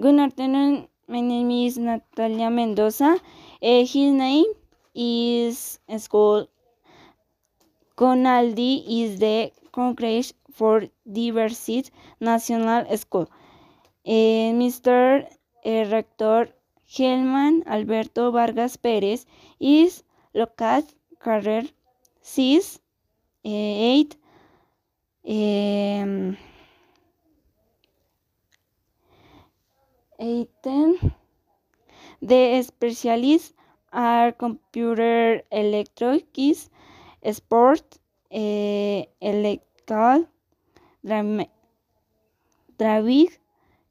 Good afternoon. My name is Natalia Mendoza. His name is school CONALDI is the Congress for Diversity National School. Uh, Mr. Uh, Rector Helman Alberto Vargas Perez is located career 6 uh, 8 um, 18 the specialists are computer electronics sport uh, electrical driving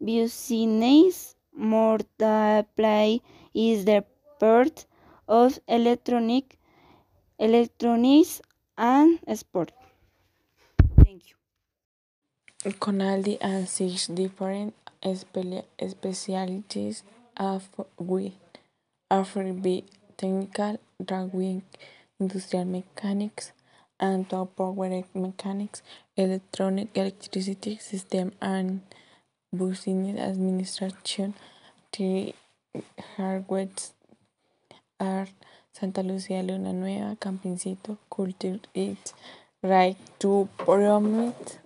business multiply is the part of electronic electronics and sport CONALDI and six different spe- specialties of with offer be technical drawing, industrial mechanics, and power mechanics, electronic electricity system, and business administration. Three hardwares are Santa Lucía, Luna Nueva, Campincito, Culture It's right to promote,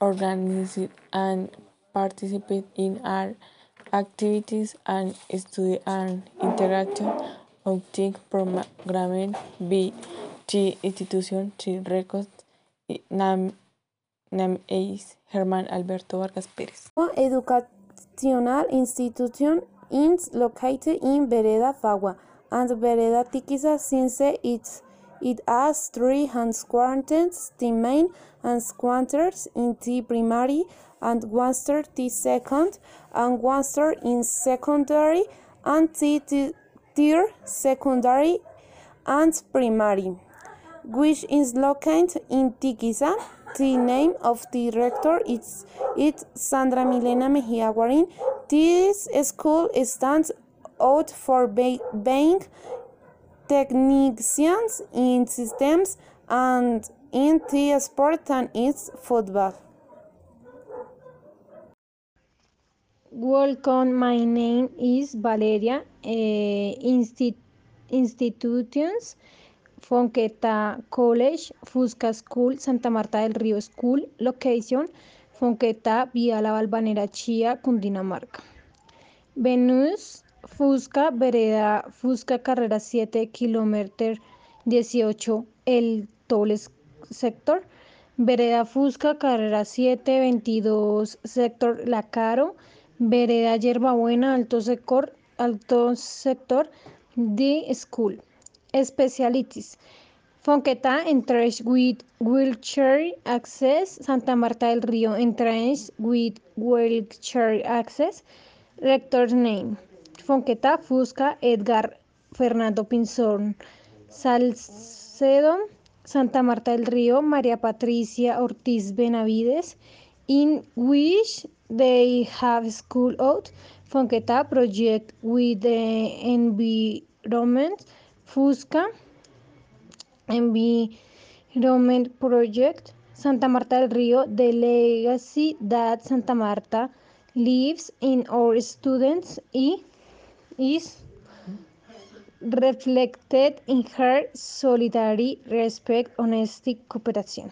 organize, and participate in our activities and study and interaction outside programming B T institution T records name name is Germán Alberto Vargas Pérez. Educational institution is located in Vereda Fagua and Vereda Tiquiza since it, it has three headquarters, the main headquarters in the primary and one star the second and one star in secondary and the secondary and primary, which is located in Tiquiza. The name of the rector is it Sandra Milena Mejia Guarin. This school stands out for being technicians in systems and in the sport and its football. Welcome, my name is Valeria. Uh, Insti institutions, Fonqueta College, Fusca School, Santa Marta del Río School, location, Fonqueta, Vía La Balvanera, Chía, Cundinamarca. Venus, Fusca, Vereda, Fusca, Carrera 7, kilómetro 18, el Tobles sector. Vereda Fusca, Carrera 7, 22, sector La Caro. Vereda Yerbabuena, Alto Sector, Alto Sector, The School. Specialities. Fonqueta Entrance with wheelchair access. Santa Marta del Río Entrance with wheelchair access. Rector's name. Fonqueta Fusca Edgar Fernando Pinzón Salcedo. Santa Marta del Río María Patricia Ortiz Benavides. In which they have school out Fonqueta project with the environment Fusca Environment Project Santa Marta del Río the legacy that Santa Marta lives in our students is reflected in her solidarity, respect, honesty, cooperación.